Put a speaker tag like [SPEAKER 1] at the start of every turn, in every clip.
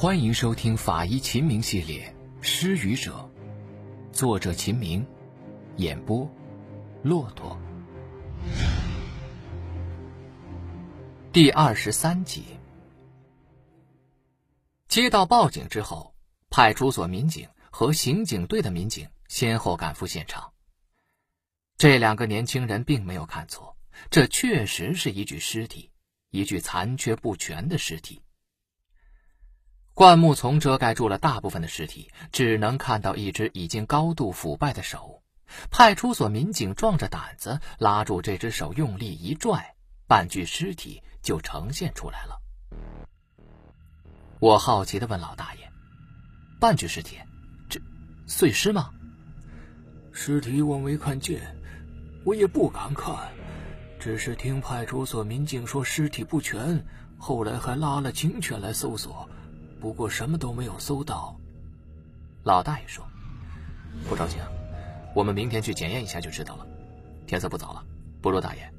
[SPEAKER 1] 欢迎收听法医秦明系列《失语者》，作者秦明，演播骆驼。第二十三集。接到报警之后，派出所民警和刑警队的民警先后赶赴现场。这两个年轻人并没有看错，这确实是一具尸体，一具残缺不全的尸体。灌木丛遮盖住了大部分的尸体，只能看到一只已经高度腐败的手。派出所民警壮着胆子拉住这只手，用力一拽，半具尸体就呈现出来了。我好奇地问老大爷：“半具尸体，这碎尸吗？”
[SPEAKER 2] 尸体我没看见，我也不敢看，只是听派出所民警说尸体不全，后来还拉了警犬来搜索。不过什么都没有搜到。
[SPEAKER 1] 老大爷说：“不着急啊，我们明天去检验一下就知道了。天色不早了，不如大爷，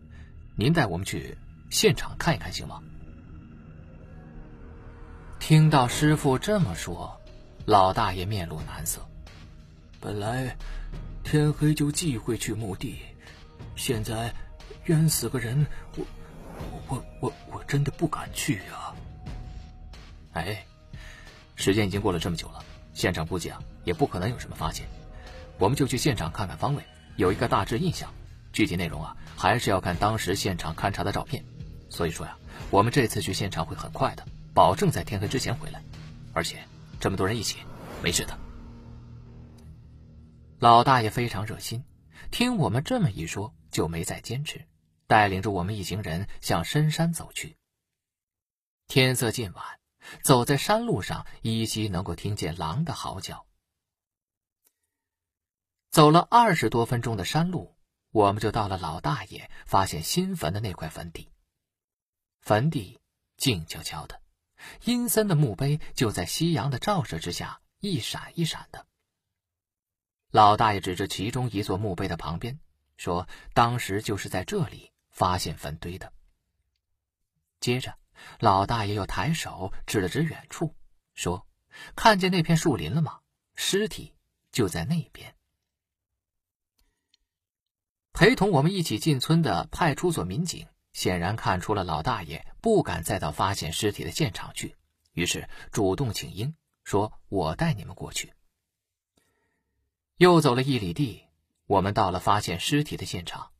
[SPEAKER 1] 您带我们去现场看一看行吗？”听到师傅这么说，老大爷面露难色。
[SPEAKER 2] 本来天黑就忌讳去墓地，现在冤死个人，我我我我真的不敢去啊。
[SPEAKER 1] 哎。时间已经过了这么久了，现场估计啊也不可能有什么发现，我们就去现场看看方位，有一个大致印象。具体内容啊还是要看当时现场勘查的照片。所以说呀，我们这次去现场会很快的，保证在天黑之前回来。而且这么多人一起，没事的。老大爷非常热心，听我们这么一说，就没再坚持，带领着我们一行人向深山走去。天色渐晚。走在山路上，依稀能够听见狼的嚎叫。走了二十多分钟的山路，我们就到了老大爷发现新坟的那块坟地。坟地静悄悄的，阴森的墓碑就在夕阳的照射之下一闪一闪的。老大爷指着其中一座墓碑的旁边，说：“当时就是在这里发现坟堆的。”接着。老大爷又抬手指了指远处，说：“看见那片树林了吗？尸体就在那边。”陪同我们一起进村的派出所民警显然看出了老大爷不敢再到发现尸体的现场去，于是主动请缨，说：“我带你们过去。”又走了一里地，我们到了发现尸体的现场。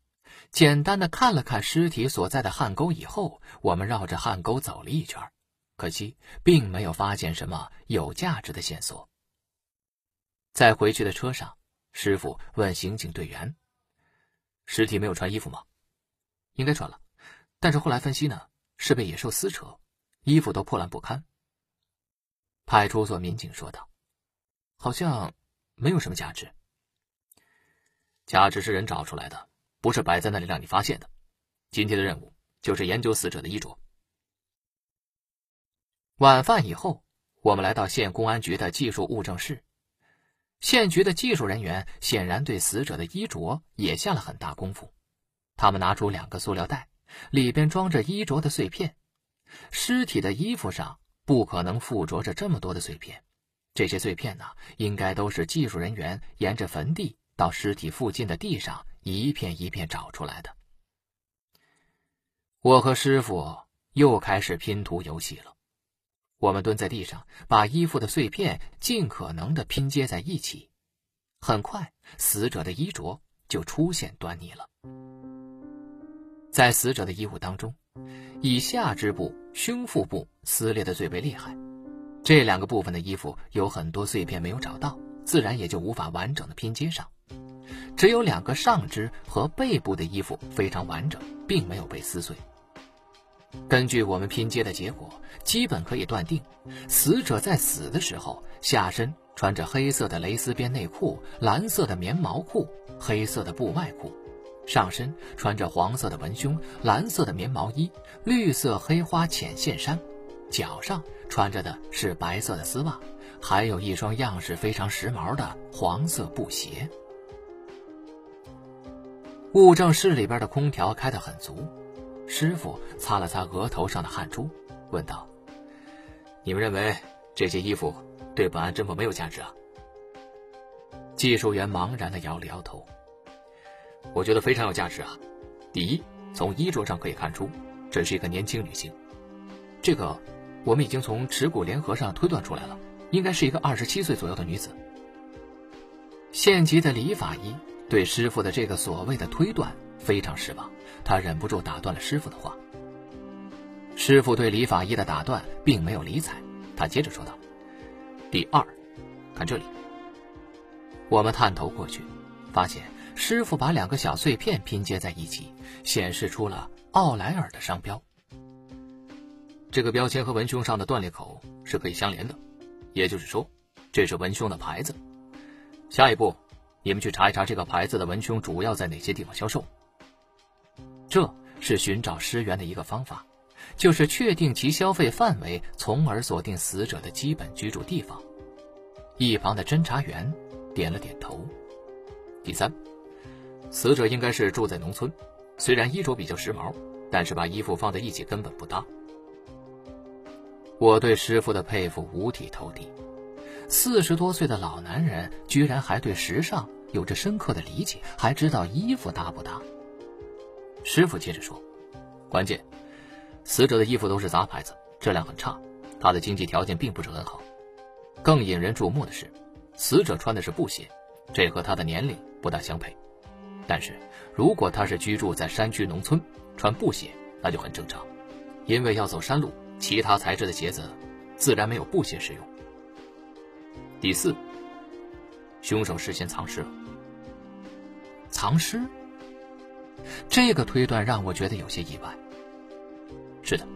[SPEAKER 1] 简单的看了看尸体所在的汉沟以后，我们绕着汉沟走了一圈，可惜并没有发现什么有价值的线索。在回去的车上，师傅问刑警队员：“尸体没有穿衣服吗？”“应该穿了，但是后来分析呢，是被野兽撕扯，衣服都破烂不堪。”派出所民警说道：“好像没有什么价值，价值是人找出来的。”不是摆在那里让你发现的。今天的任务就是研究死者的衣着。晚饭以后，我们来到县公安局的技术物证室。县局的技术人员显然对死者的衣着也下了很大功夫。他们拿出两个塑料袋，里边装着衣着的碎片。尸体的衣服上不可能附着着这么多的碎片。这些碎片呢，应该都是技术人员沿着坟地到尸体附近的地上。一片一片找出来的。我和师傅又开始拼图游戏了。我们蹲在地上，把衣服的碎片尽可能的拼接在一起。很快，死者的衣着就出现端倪了。在死者的衣物当中，以下肢部、胸腹部撕裂的最为厉害。这两个部分的衣服有很多碎片没有找到，自然也就无法完整的拼接上。只有两个上肢和背部的衣服非常完整，并没有被撕碎。根据我们拼接的结果，基本可以断定，死者在死的时候，下身穿着黑色的蕾丝边内裤、蓝色的棉毛裤、黑色的布外裤，上身穿着黄色的文胸、蓝色的棉毛衣、绿色黑花浅线衫，脚上穿着的是白色的丝袜，还有一双样式非常时髦的黄色布鞋。物证室里边的空调开得很足，师傅擦了擦额头上的汗珠，问道：“你们认为这些衣服对本案侦破没有价值啊。技术员茫然的摇了摇头。我觉得非常有价值啊。第一，从衣着上可以看出，这是一个年轻女性。这个，我们已经从耻骨联合上推断出来了，应该是一个二十七岁左右的女子。县级的李法医对师傅的这个所谓的推断非常失望，他忍不住打断了师傅的话。师傅对李法医的打断并没有理睬，他接着说道：“第二，看这里。”我们探头过去，发现师傅把两个小碎片拼接在一起，显示出了奥莱尔的商标。这个标签和文胸上的断裂口是可以相连的，也就是说，这是文胸的牌子。下一步，你们去查一查这个牌子的文胸主要在哪些地方销售。这是寻找尸源的一个方法。就是确定其消费范围，从而锁定死者的基本居住地方。一旁的侦查员点了点头。第三，死者应该是住在农村，虽然衣着比较时髦，但是把衣服放在一起根本不搭。我对师傅的佩服五体投地，四十多岁的老男人居然还对时尚有着深刻的理解，还知道衣服搭不搭。师傅接着说：“关键。”死者的衣服都是杂牌子，质量很差，他的经济条件并不是很好。更引人注目的是，死者穿的是布鞋，这和他的年龄不大相配。但是，如果他是居住在山区农村，穿布鞋那就很正常，因为要走山路，其他材质的鞋子自然没有布鞋实用。第四，凶手事先藏尸了。藏尸？这个推断让我觉得有些意外。是的，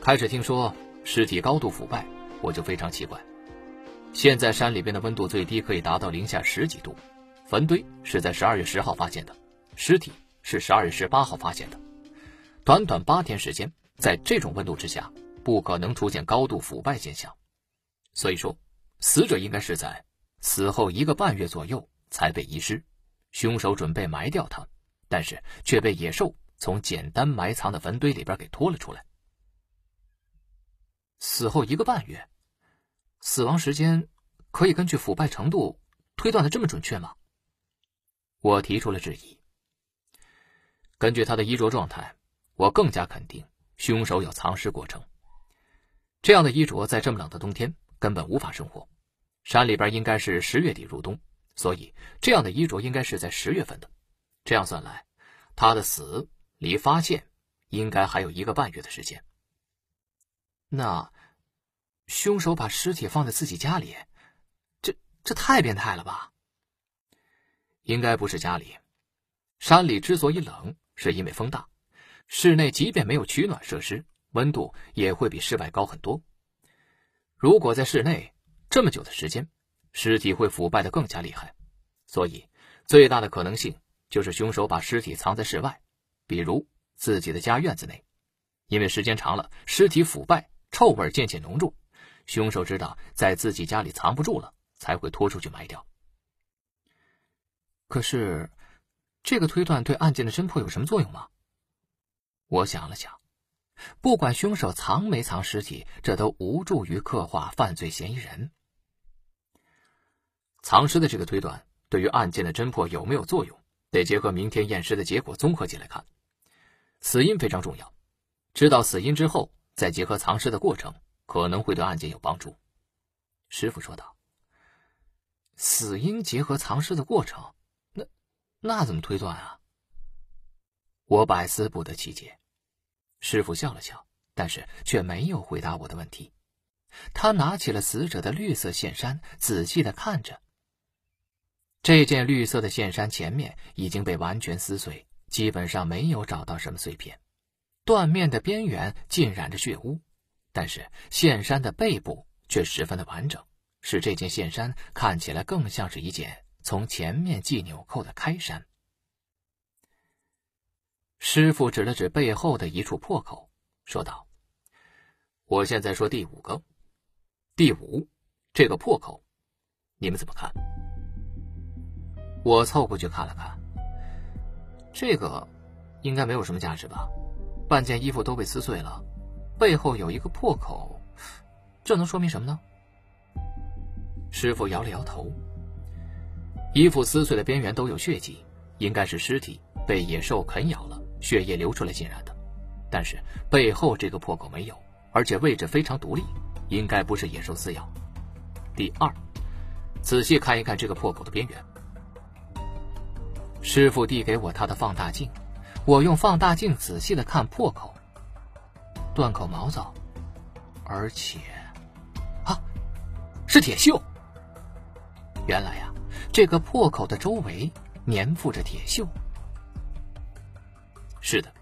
[SPEAKER 1] 开始听说尸体高度腐败，我就非常奇怪。现在山里边的温度最低可以达到零下十几度，坟堆是在十二月十号发现的，尸体是十二月十八号发现的，短短八天时间，在这种温度之下，不可能出现高度腐败现象。所以说，死者应该是在死后一个半月左右才被遗失，凶手准备埋掉他，但是却被野兽。从简单埋藏的坟堆里边给拖了出来。死后一个半月，死亡时间可以根据腐败程度推断的这么准确吗？我提出了质疑。根据他的衣着状态，我更加肯定凶手有藏尸过程。这样的衣着在这么冷的冬天根本无法生活。山里边应该是十月底入冬，所以这样的衣着应该是在十月份的。这样算来，他的死。离发现应该还有一个半月的时间。那凶手把尸体放在自己家里，这这太变态了吧？应该不是家里。山里之所以冷，是因为风大。室内即便没有取暖设施，温度也会比室外高很多。如果在室内这么久的时间，尸体会腐败的更加厉害。所以，最大的可能性就是凶手把尸体藏在室外。比如自己的家院子内，因为时间长了，尸体腐败，臭味渐渐浓重，凶手知道在自己家里藏不住了，才会拖出去埋掉。可是，这个推断对案件的侦破有什么作用吗？我想了想，不管凶手藏没藏尸体，这都无助于刻画犯罪嫌疑人。藏尸的这个推断对于案件的侦破有没有作用，得结合明天验尸的结果综合起来看。死因非常重要，知道死因之后，再结合藏尸的过程，可能会对案件有帮助。师傅说道：“死因结合藏尸的过程，那那怎么推断啊？”我百思不得其解。师傅笑了笑，但是却没有回答我的问题。他拿起了死者的绿色线衫，仔细的看着。这件绿色的线衫前面已经被完全撕碎。基本上没有找到什么碎片，断面的边缘浸染着血污，但是线衫的背部却十分的完整，使这件线衫看起来更像是一件从前面系纽扣的开衫。师傅指了指背后的一处破口，说道：“我现在说第五个，第五，这个破口，你们怎么看？”我凑过去看了看。这个应该没有什么价值吧？半件衣服都被撕碎了，背后有一个破口，这能说明什么呢？师傅摇了摇头。衣服撕碎的边缘都有血迹，应该是尸体被野兽啃咬了，血液流出来浸染的。但是背后这个破口没有，而且位置非常独立，应该不是野兽撕咬。第二，仔细看一看这个破口的边缘。师傅递给我他的放大镜，我用放大镜仔细的看破口，断口毛躁，而且，啊，是铁锈。原来呀，这个破口的周围粘附着铁锈。是的，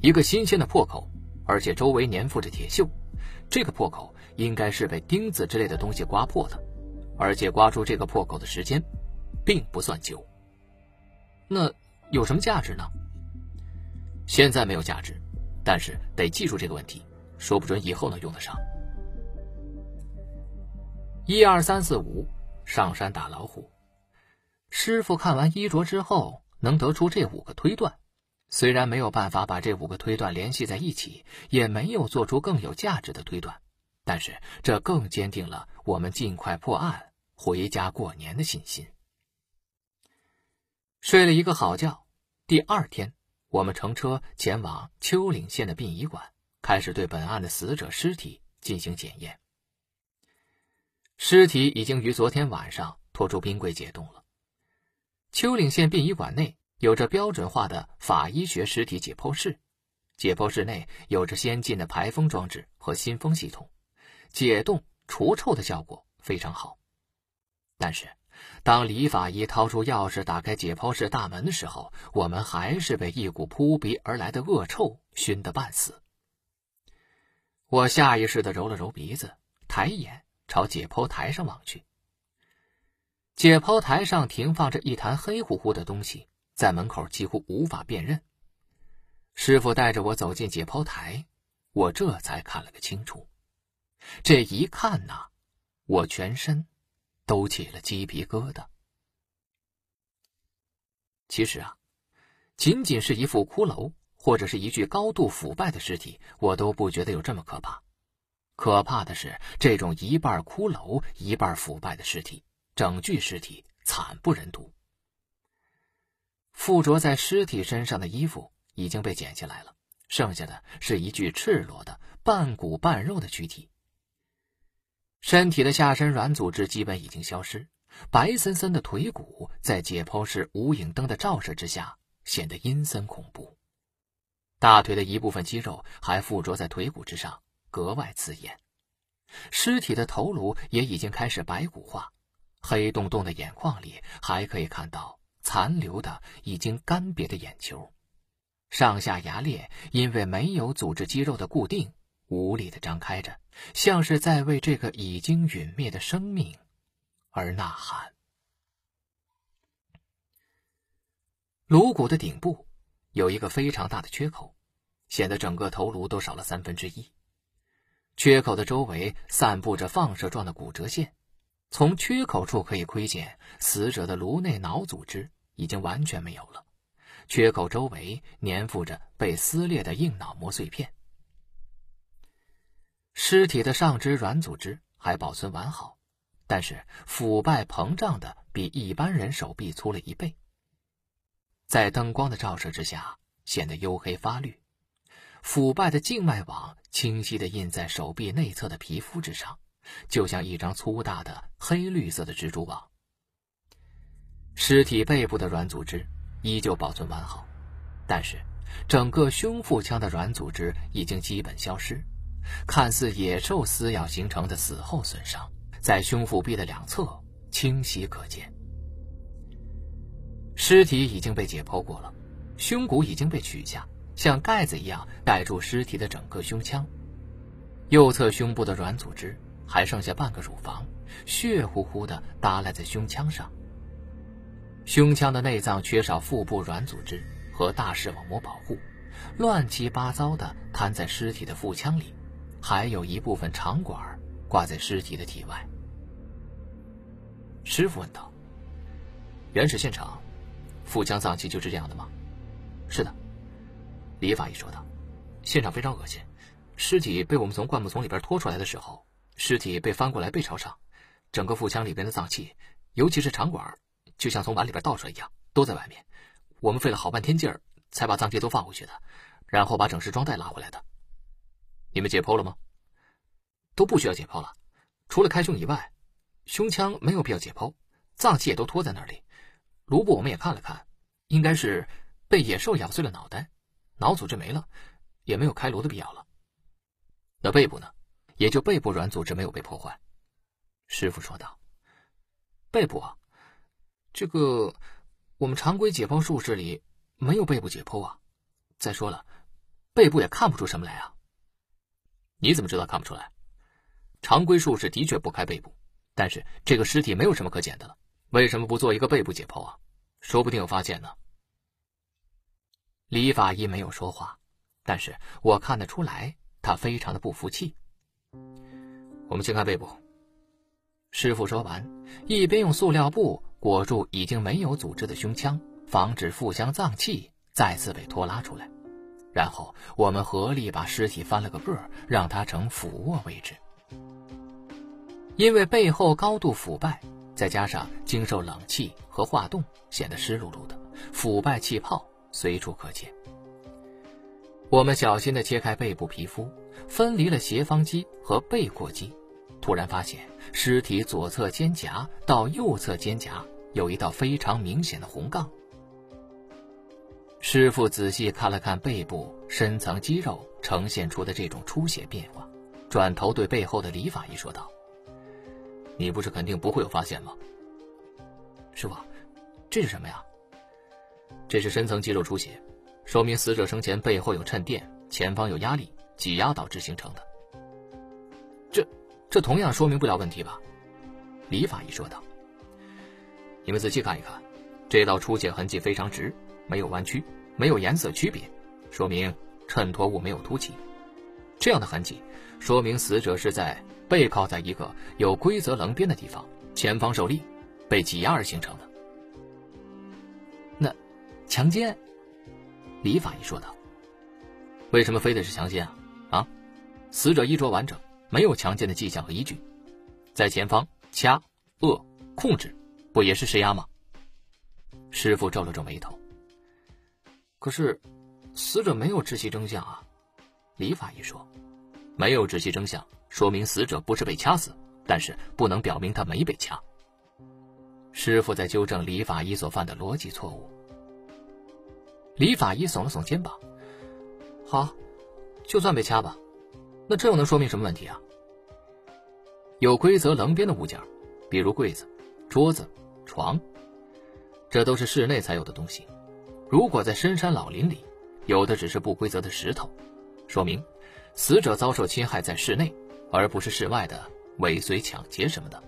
[SPEAKER 1] 一个新鲜的破口，而且周围粘附着铁锈，这个破口应该是被钉子之类的东西刮破的，而且刮出这个破口的时间，并不算久。那有什么价值呢？现在没有价值，但是得记住这个问题，说不准以后能用得上。一二三四五，上山打老虎。师傅看完衣着之后，能得出这五个推断，虽然没有办法把这五个推断联系在一起，也没有做出更有价值的推断，但是这更坚定了我们尽快破案、回家过年的信心。睡了一个好觉，第二天，我们乘车前往丘陵县的殡仪馆，开始对本案的死者尸体进行检验。尸体已经于昨天晚上拖出冰柜解冻了。丘陵县殡仪馆内有着标准化的法医学尸体解剖室，解剖室内有着先进的排风装置和新风系统，解冻除臭的效果非常好。但是，当李法医掏出钥匙打开解剖室大门的时候，我们还是被一股扑鼻而来的恶臭熏得半死。我下意识地揉了揉鼻子，抬眼朝解剖台上望去。解剖台上停放着一坛黑乎乎的东西，在门口几乎无法辨认。师傅带着我走进解剖台，我这才看了个清楚。这一看呐，我全身。都起了鸡皮疙瘩。其实啊，仅仅是一副骷髅，或者是一具高度腐败的尸体，我都不觉得有这么可怕。可怕的是这种一半骷髅、一半腐败的尸体，整具尸体惨不忍睹。附着在尸体身上的衣服已经被剪下来了，剩下的是一具赤裸的半骨半肉的躯体。身体的下身软组织基本已经消失，白森森的腿骨在解剖室无影灯的照射之下显得阴森恐怖。大腿的一部分肌肉还附着在腿骨之上，格外刺眼。尸体的头颅也已经开始白骨化，黑洞洞的眼眶里还可以看到残留的已经干瘪的眼球。上下牙裂因为没有组织肌肉的固定，无力的张开着。像是在为这个已经陨灭的生命而呐喊。颅骨的顶部有一个非常大的缺口，显得整个头颅都少了三分之一。缺口的周围散布着放射状的骨折线，从缺口处可以窥见死者的颅内脑组织已经完全没有了。缺口周围粘附着被撕裂的硬脑膜碎片。尸体的上肢软组织还保存完好，但是腐败膨胀的比一般人手臂粗了一倍。在灯光的照射之下，显得黝黑发绿。腐败的静脉网清晰地印在手臂内侧的皮肤之上，就像一张粗大的黑绿色的蜘蛛网。尸体背部的软组织依旧保存完好，但是整个胸腹腔的软组织已经基本消失。看似野兽撕咬形成的死后损伤，在胸腹壁的两侧清晰可见。尸体已经被解剖过了，胸骨已经被取下，像盖子一样盖住尸体的整个胸腔。右侧胸部的软组织还剩下半个乳房，血乎乎的耷拉在胸腔上。胸腔的内脏缺少腹部软组织和大视网膜保护，乱七八糟的瘫在尸体的腹腔里。还有一部分肠管挂在尸体的体外。师傅问道：“原始现场，腹腔脏器就是这样的吗？”“是的。”李法医说道。“现场非常恶心，尸体被我们从灌木丛里边拖出来的时候，尸体被翻过来背朝上，整个腹腔里边的脏器，尤其是肠管，就像从碗里边倒出来一样，都在外面。我们费了好半天劲儿，才把脏器都放回去的，然后把整尸装袋拉回来的。你们解剖了吗？都不需要解剖了，除了开胸以外，胸腔没有必要解剖，脏器也都拖在那里。颅部我们也看了看，应该是被野兽咬碎了脑袋，脑组织没了，也没有开颅的必要了。那背部呢？也就背部软组织没有被破坏。师傅说道：“背部啊，这个我们常规解剖术式里没有背部解剖啊。再说了，背部也看不出什么来啊。你怎么知道看不出来？”常规术士的确不开背部，但是这个尸体没有什么可捡的了，为什么不做一个背部解剖啊？说不定有发现呢。李法医没有说话，但是我看得出来，他非常的不服气。我们先看背部。师傅说完，一边用塑料布裹住已经没有组织的胸腔，防止腹腔脏器再次被拖拉出来。然后我们合力把尸体翻了个个儿，让它呈俯卧位置。因为背后高度腐败，再加上经受冷气和化冻，显得湿漉漉的，腐败气泡随处可见。我们小心地切开背部皮肤，分离了斜方肌和背阔肌，突然发现尸体左侧肩胛到右侧肩胛有一道非常明显的红杠。师傅仔细看了看背部深层肌肉呈现出的这种出血变化，转头对背后的李法医说道。你不是肯定不会有发现吗？师傅，这是什么呀？这是深层肌肉出血，说明死者生前背后有衬垫，前方有压力挤压导致形成的。这，这同样说明不了问题吧？李法医说道。你们仔细看一看，这道出血痕迹非常直，没有弯曲，没有颜色区别，说明衬托物没有凸起。这样的痕迹，说明死者是在。背靠在一个有规则棱边的地方，前方受力，被挤压而形成的。那，强奸？李法医说道。为什么非得是强奸啊？啊，死者衣着完整，没有强奸的迹象和依据，在前方掐、扼、控制，不也是施压吗？师傅皱了皱眉头。可是，死者没有窒息征象啊。李法医说，没有窒息征象。说明死者不是被掐死，但是不能表明他没被掐。师傅在纠正李法医所犯的逻辑错误。李法医耸了耸肩膀：“好，就算被掐吧，那这又能说明什么问题啊？有规则棱边的物件，比如柜子、桌子、床，这都是室内才有的东西。如果在深山老林里，有的只是不规则的石头，说明死者遭受侵害在室内。”而不是室外的尾随、抢劫什么的。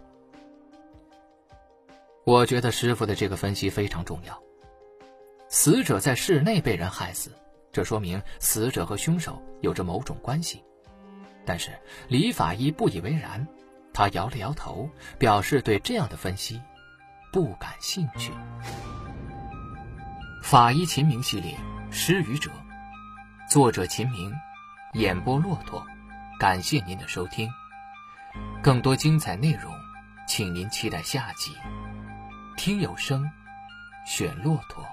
[SPEAKER 1] 我觉得师傅的这个分析非常重要。死者在室内被人害死，这说明死者和凶手有着某种关系。但是李法医不以为然，他摇了摇头，表示对这样的分析不感兴趣。法医秦明系列《失语者》，作者秦明，演播骆驼。感谢您的收听，更多精彩内容，请您期待下集。听有声，选骆驼。